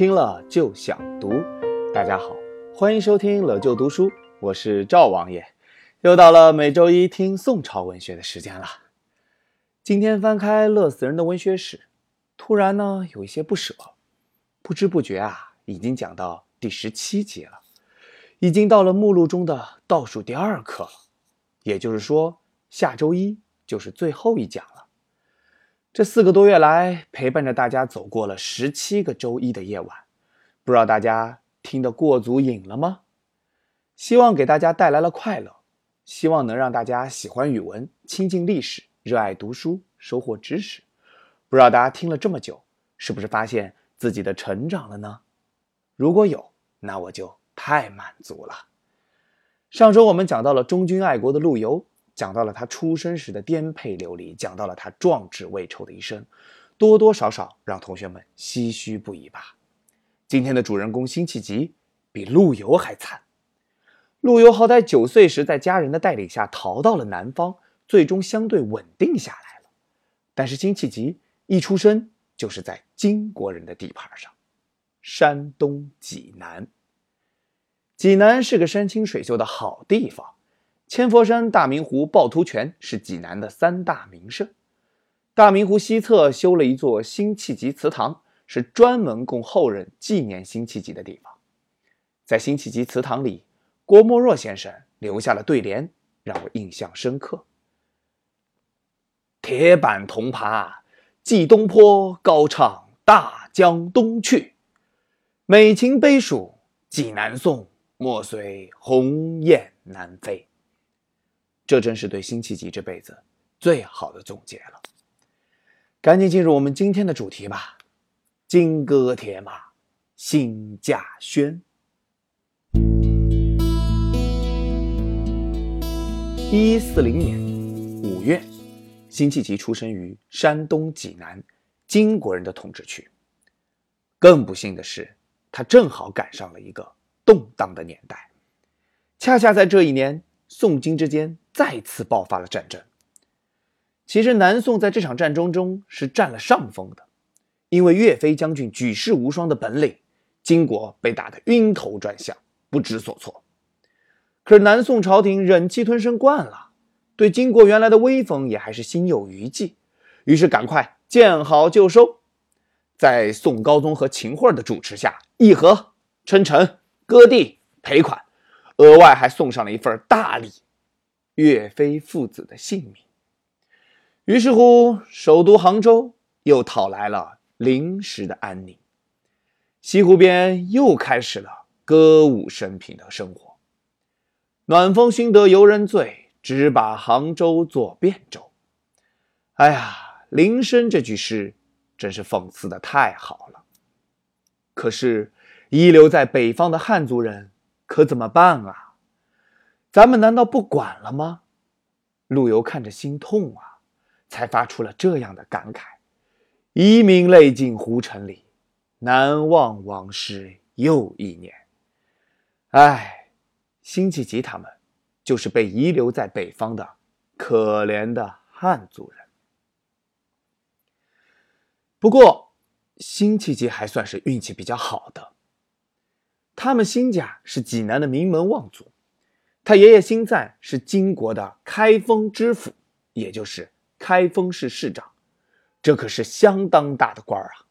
听了就想读。大家好，欢迎收听了就读书，我是赵王爷。又到了每周一听宋朝文学的时间了。今天翻开乐死人的文学史，突然呢有一些不舍。不知不觉啊，已经讲到第十七集了，已经到了目录中的倒数第二课了。也就是说，下周一就是最后一讲了。这四个多月来，陪伴着大家走过了十七个周一的夜晚，不知道大家听得过足瘾了吗？希望给大家带来了快乐，希望能让大家喜欢语文、亲近历史、热爱读书、收获知识。不知道大家听了这么久，是不是发现自己的成长了呢？如果有，那我就太满足了。上周我们讲到了忠君爱国的陆游。讲到了他出生时的颠沛流离，讲到了他壮志未酬的一生，多多少少让同学们唏嘘不已吧。今天的主人公辛弃疾比陆游还惨。陆游好歹九岁时在家人的带领下逃到了南方，最终相对稳定下来了。但是辛弃疾一出生就是在金国人的地盘上，山东济南。济南是个山清水秀的好地方。千佛山、大明湖、趵突泉是济南的三大名胜。大明湖西侧修了一座辛弃疾祠堂，是专门供后人纪念辛弃疾的地方。在辛弃疾祠堂里，郭沫若先生留下了对联，让我印象深刻：“铁板铜耙济东坡，高唱大江东去。美琴悲属济南颂，莫随鸿雁南飞。”这真是对辛弃疾这辈子最好的总结了。赶紧进入我们今天的主题吧，《金戈铁马，辛稼轩》。一一四零年五月，辛弃疾出生于山东济南，金国人的统治区。更不幸的是，他正好赶上了一个动荡的年代，恰恰在这一年，宋金之间。再次爆发了战争。其实南宋在这场战争中是占了上风的，因为岳飞将军举世无双的本领，金国被打得晕头转向，不知所措。可是南宋朝廷忍气吞声惯了，对金国原来的威风也还是心有余悸，于是赶快见好就收，在宋高宗和秦桧的主持下，议和、称臣、割地、赔款，额外还送上了一份大礼。岳飞父子的性命。于是乎，首都杭州又讨来了临时的安宁，西湖边又开始了歌舞升平的生活。暖风熏得游人醉，只把杭州作汴州。哎呀，林升这句诗真是讽刺的太好了。可是遗留在北方的汉族人可怎么办啊？咱们难道不管了吗？陆游看着心痛啊，才发出了这样的感慨：“遗民泪尽胡尘里，难忘往事又一年。”哎，辛弃疾他们就是被遗留在北方的可怜的汉族人。不过，辛弃疾还算是运气比较好的，他们辛家是济南的名门望族。他爷爷辛赞是金国的开封知府，也就是开封市市长，这可是相当大的官儿啊。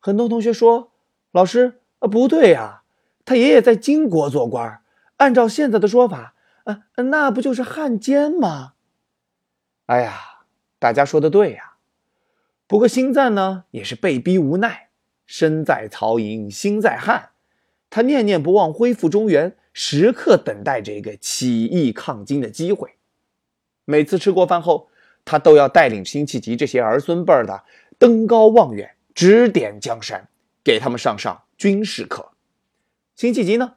很多同学说：“老师啊，不对呀，他爷爷在金国做官，按照现在的说法，啊，那不就是汉奸吗？”哎呀，大家说的对呀。不过辛赞呢，也是被逼无奈，身在曹营心在汉，他念念不忘恢复中原。时刻等待着一个起义抗金的机会。每次吃过饭后，他都要带领辛弃疾这些儿孙辈儿的登高望远，指点江山，给他们上上军事课。辛弃疾呢，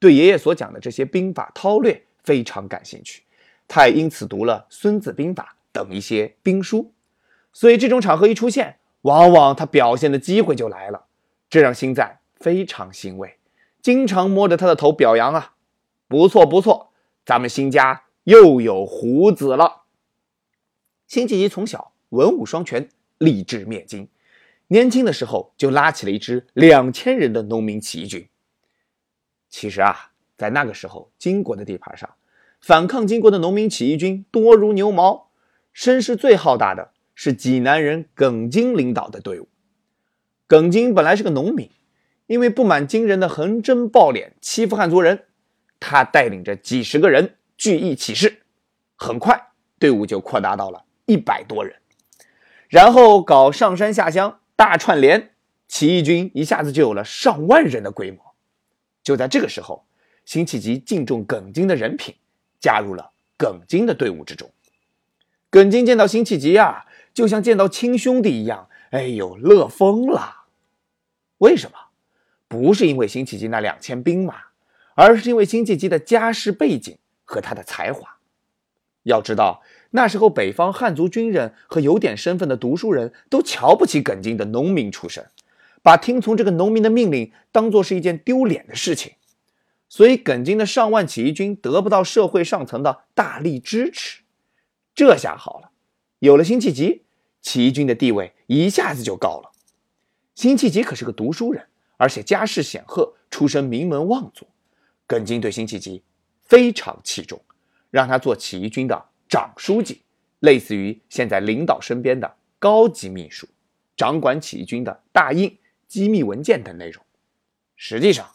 对爷爷所讲的这些兵法韬略非常感兴趣，他也因此读了《孙子兵法》等一些兵书。所以这种场合一出现，往往他表现的机会就来了，这让辛赞非常欣慰。经常摸着他的头表扬啊，不错不错，咱们辛家又有胡子了。辛弃疾从小文武双全，立志灭金，年轻的时候就拉起了一支两千人的农民起义军。其实啊，在那个时候，金国的地盘上，反抗金国的农民起义军多如牛毛，声势最浩大的是济南人耿京领导的队伍。耿京本来是个农民，因为不满金人的横征暴敛、欺负汉族人，他带领着几十个人聚义起事，很快队伍就扩大到了一百多人。然后搞上山下乡大串联，起义军一下子就有了上万人的规模。就在这个时候，辛弃疾敬重耿京的人品，加入了耿京的队伍之中。耿京见到辛弃疾啊，就像见到亲兄弟一样，哎呦，乐疯了。为什么？不是因为辛弃疾那两千兵马，而是因为辛弃疾的家世背景和他的才华。要知道。那时候，北方汉族军人和有点身份的读书人都瞧不起耿京的农民出身，把听从这个农民的命令当做是一件丢脸的事情。所以，耿京的上万起义军得不到社会上层的大力支持。这下好了，有了辛弃疾，起义军的地位一下子就高了。辛弃疾可是个读书人，而且家世显赫，出身名门望族。耿京对辛弃疾非常器重，让他做起义军的。长书记，类似于现在领导身边的高级秘书，掌管起义军的大印、机密文件等内容。实际上，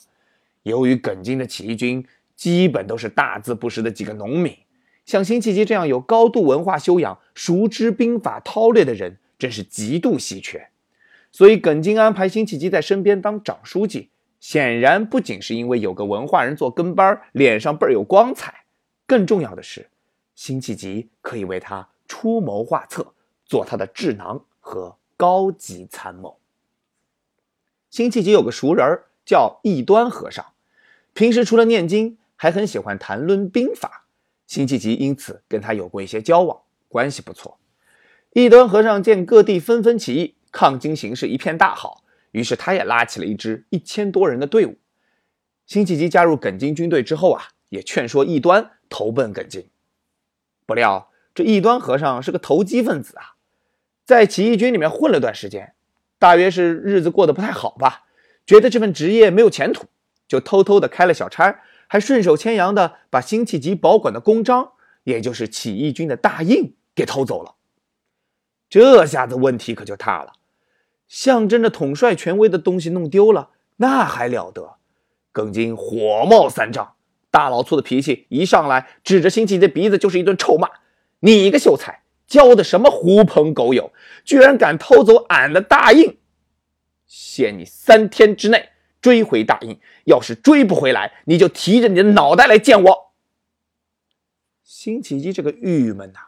由于耿京的起义军基本都是大字不识的几个农民，像辛弃疾这样有高度文化修养、熟知兵法韬略的人，真是极度稀缺。所以，耿京安排辛弃疾在身边当长书记，显然不仅是因为有个文化人做跟班，脸上倍儿有光彩，更重要的是。辛弃疾可以为他出谋划策，做他的智囊和高级参谋。辛弃疾有个熟人叫异端和尚，平时除了念经，还很喜欢谈论兵法。辛弃疾因此跟他有过一些交往，关系不错。异端和尚见各地纷纷起义，抗金形势一片大好，于是他也拉起了一支一千多人的队伍。辛弃疾加入耿京军队之后啊，也劝说异端投奔耿京。不料这异端和尚是个投机分子啊，在起义军里面混了段时间，大约是日子过得不太好吧，觉得这份职业没有前途，就偷偷的开了小差，还顺手牵羊的把辛弃疾保管的公章，也就是起义军的大印给偷走了。这下子问题可就大了，象征着统帅权威的东西弄丢了，那还了得？耿京火冒三丈。大老粗的脾气一上来，指着辛弃疾的鼻子就是一顿臭骂：“你个秀才，教的什么狐朋狗友，居然敢偷走俺的大印！限你三天之内追回大印，要是追不回来，你就提着你的脑袋来见我！”辛弃疾这个郁闷呐，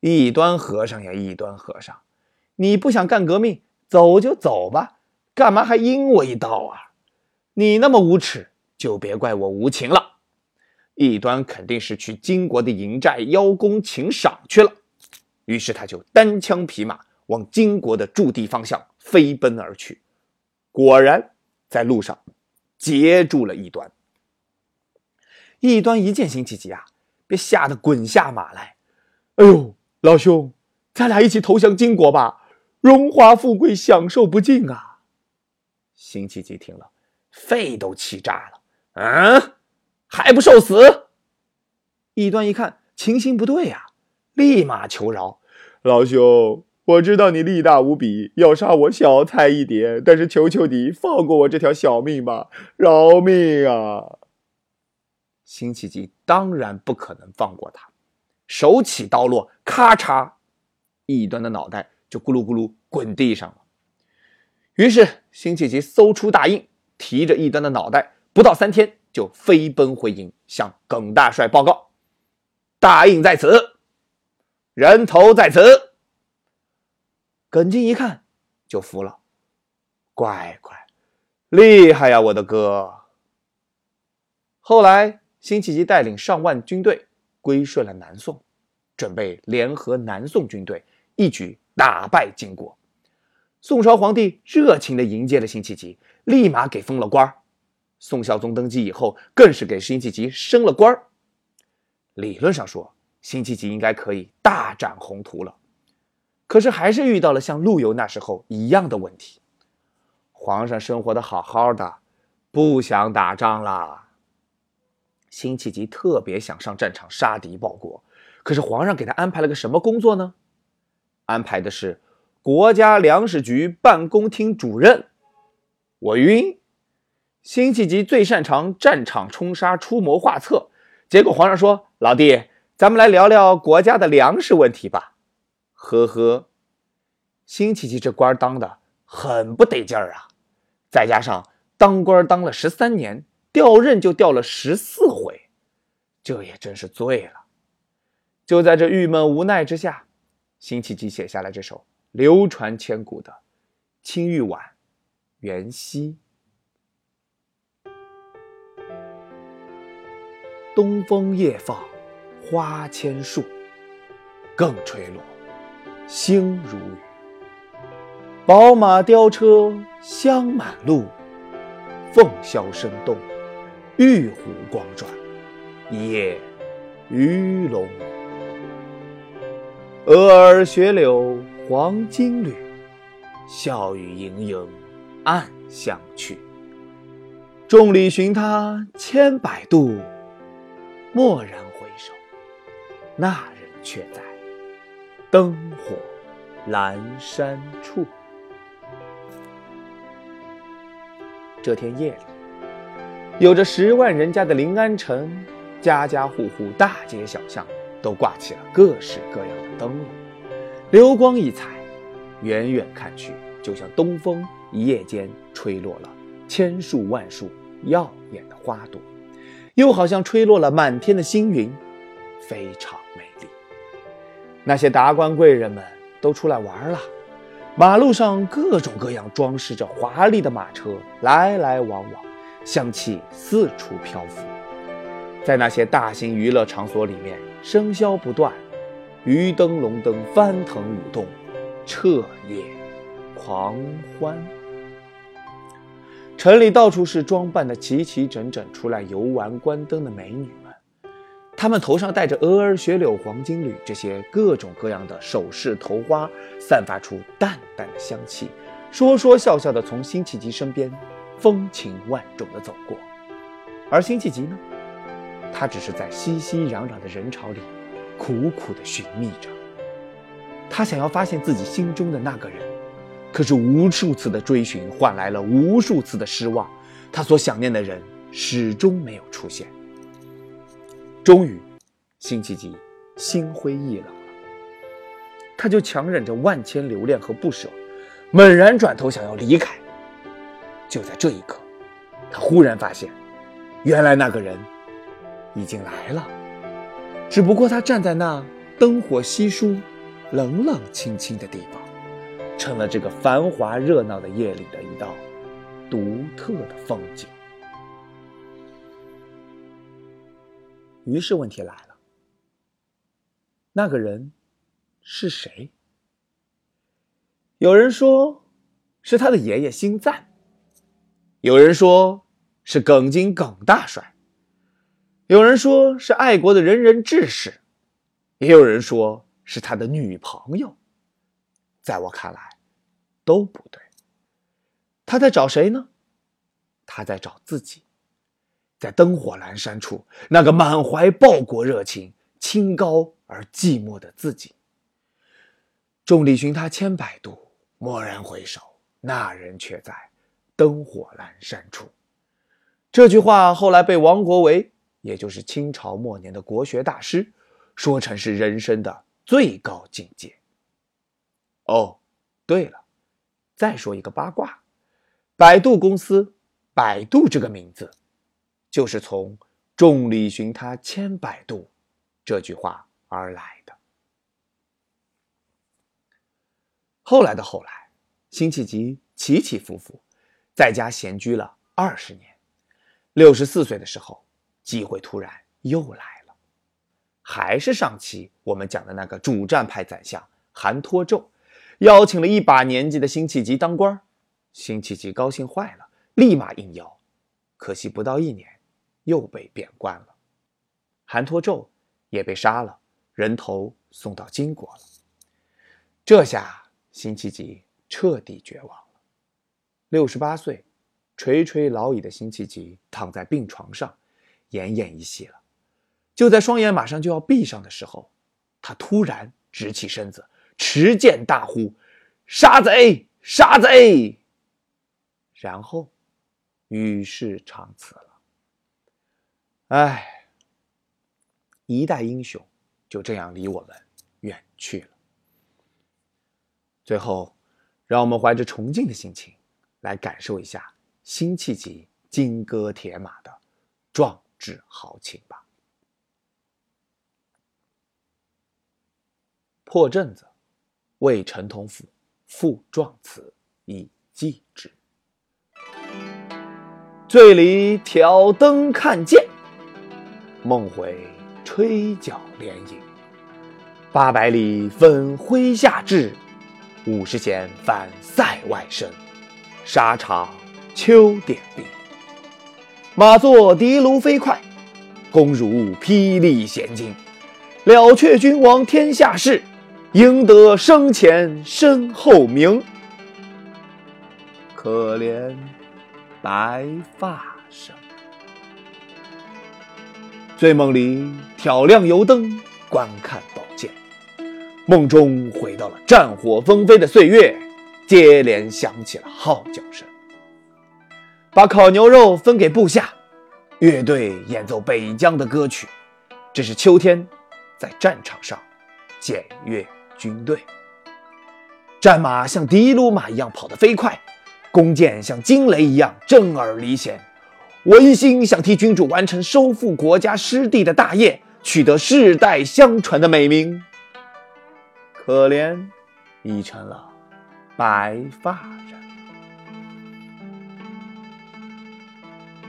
异端和尚呀，异端和尚，你不想干革命，走就走吧，干嘛还阴我一刀啊？你那么无耻，就别怪我无情了。异端肯定是去金国的营寨邀功请赏去了，于是他就单枪匹马往金国的驻地方向飞奔而去。果然，在路上截住了异端。异端一见辛弃疾啊，被吓得滚下马来：“哎呦，老兄，咱俩一起投降金国吧，荣华富贵享受不尽啊！”辛弃疾听了，肺都气炸了：“嗯。”还不受死！异端一看情形不对呀，立马求饶：“老兄，我知道你力大无比，要杀我小菜一碟，但是求求你放过我这条小命吧，饶命啊！”辛弃疾当然不可能放过他，手起刀落，咔嚓，异端的脑袋就咕噜咕噜滚地上了。于是辛弃疾搜出大印，提着一端的脑袋，不到三天。就飞奔回营，向耿大帅报告：“大印在此，人头在此。”耿京一看就服了，乖乖，厉害呀，我的哥！后来，辛弃疾带领上万军队归顺了南宋，准备联合南宋军队，一举打败金国。宋朝皇帝热情地迎接了辛弃疾，立马给封了官儿。宋孝宗登基以后，更是给辛弃疾升了官儿。理论上说，辛弃疾应该可以大展宏图了。可是还是遇到了像陆游那时候一样的问题。皇上生活的好好的，不想打仗了。辛弃疾特别想上战场杀敌报国，可是皇上给他安排了个什么工作呢？安排的是国家粮食局办公厅主任。我晕。辛弃疾最擅长战场冲杀、出谋划策，结果皇上说：“老弟，咱们来聊聊国家的粮食问题吧。”呵呵，辛弃疾这官当的很不得劲儿啊！再加上当官当了十三年，调任就调了十四回，这也真是醉了。就在这郁闷无奈之下，辛弃疾写下了这首流传千古的《青玉碗·元夕》。东风夜放花千树，更吹落，星如雨。宝马雕车香满路，凤箫声动，玉壶光转，一夜鱼龙舞。蛾儿雪柳黄金缕，笑语盈盈暗香去。众里寻他千百度。蓦然回首，那人却在灯火阑珊处。这天夜里，有着十万人家的临安城，家家户户、大街小巷都挂起了各式各样的灯笼，流光溢彩，远远看去，就像东风一夜间吹落了千树万树耀眼的花朵。又好像吹落了满天的星云，非常美丽。那些达官贵人们都出来玩了，马路上各种各样装饰着华丽的马车来来往往，香气四处漂浮。在那些大型娱乐场所里面，笙箫不断，鱼灯龙灯翻腾舞动，彻夜狂欢。城里到处是装扮的齐齐整整出来游玩观灯的美女们，她们头上戴着鹅儿雪柳黄金缕这些各种各样的首饰头花，散发出淡淡的香气，说说笑笑的从辛弃疾身边风情万种的走过。而辛弃疾呢，他只是在熙熙攘攘的人潮里苦苦的寻觅着，他想要发现自己心中的那个人。可是无数次的追寻换来了无数次的失望，他所想念的人始终没有出现。终于，辛弃疾心灰意冷了，他就强忍着万千留恋和不舍，猛然转头想要离开。就在这一刻，他忽然发现，原来那个人已经来了，只不过他站在那灯火稀疏、冷冷清清的地方。成了这个繁华热闹的夜里的一道独特的风景。于是问题来了：那个人是谁？有人说是他的爷爷辛赞，有人说是耿京耿大帅，有人说是爱国的仁人志士，也有人说是他的女朋友。在我看来，都不对。他在找谁呢？他在找自己，在灯火阑珊处，那个满怀报国热情、清高而寂寞的自己。众里寻他千百度，蓦然回首，那人却在灯火阑珊处。这句话后来被王国维，也就是清朝末年的国学大师，说成是人生的最高境界。哦，对了，再说一个八卦，百度公司“百度”这个名字，就是从“众里寻他千百度”这句话而来的。后来的后来，辛弃疾起起伏伏，在家闲居了二十年，六十四岁的时候，机会突然又来了，还是上期我们讲的那个主战派宰相韩托胄。邀请了一把年纪的辛弃疾当官辛弃疾高兴坏了，立马应邀。可惜不到一年，又被贬官了。韩托胄也被杀了，人头送到金国了。这下辛弃疾彻底绝望了。六十八岁，垂垂老矣的辛弃疾躺在病床上，奄奄一息了。就在双眼马上就要闭上的时候，他突然直起身子，持剑大呼：“杀贼！杀贼！”然后与世长辞了。唉，一代英雄就这样离我们远去了。最后，让我们怀着崇敬的心情，来感受一下辛弃疾金戈铁马的壮志豪情吧。破阵子，为陈同甫赋壮词以寄之。醉里挑灯看剑，梦回吹角连营。八百里分麾下炙。五十弦翻塞外声，沙场秋点兵。马作的卢飞快，弓如霹雳弦惊。了却君王天下事，赢得生前身后名。可怜白发生。醉梦里挑亮油灯，观看宝剑。梦中回到了战火纷飞的岁月，接连响起了号角声。把烤牛肉分给部下，乐队演奏北疆的歌曲。这是秋天，在战场上检阅军队。战马像的卢马一样跑得飞快，弓箭像惊雷一样震耳离弦。我一心想替君主完成收复国家失地的大业，取得世代相传的美名。可怜，已成了白发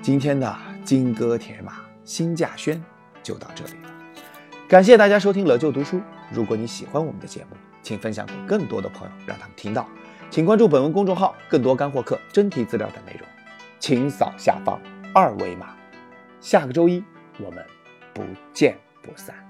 今天的金戈铁马、新稼轩就到这里了。感谢大家收听《乐就读书》。如果你喜欢我们的节目，请分享给更多的朋友，让他们听到。请关注本文公众号，更多干货课、真题资料等内容，请扫下方二维码。下个周一，我们不见不散。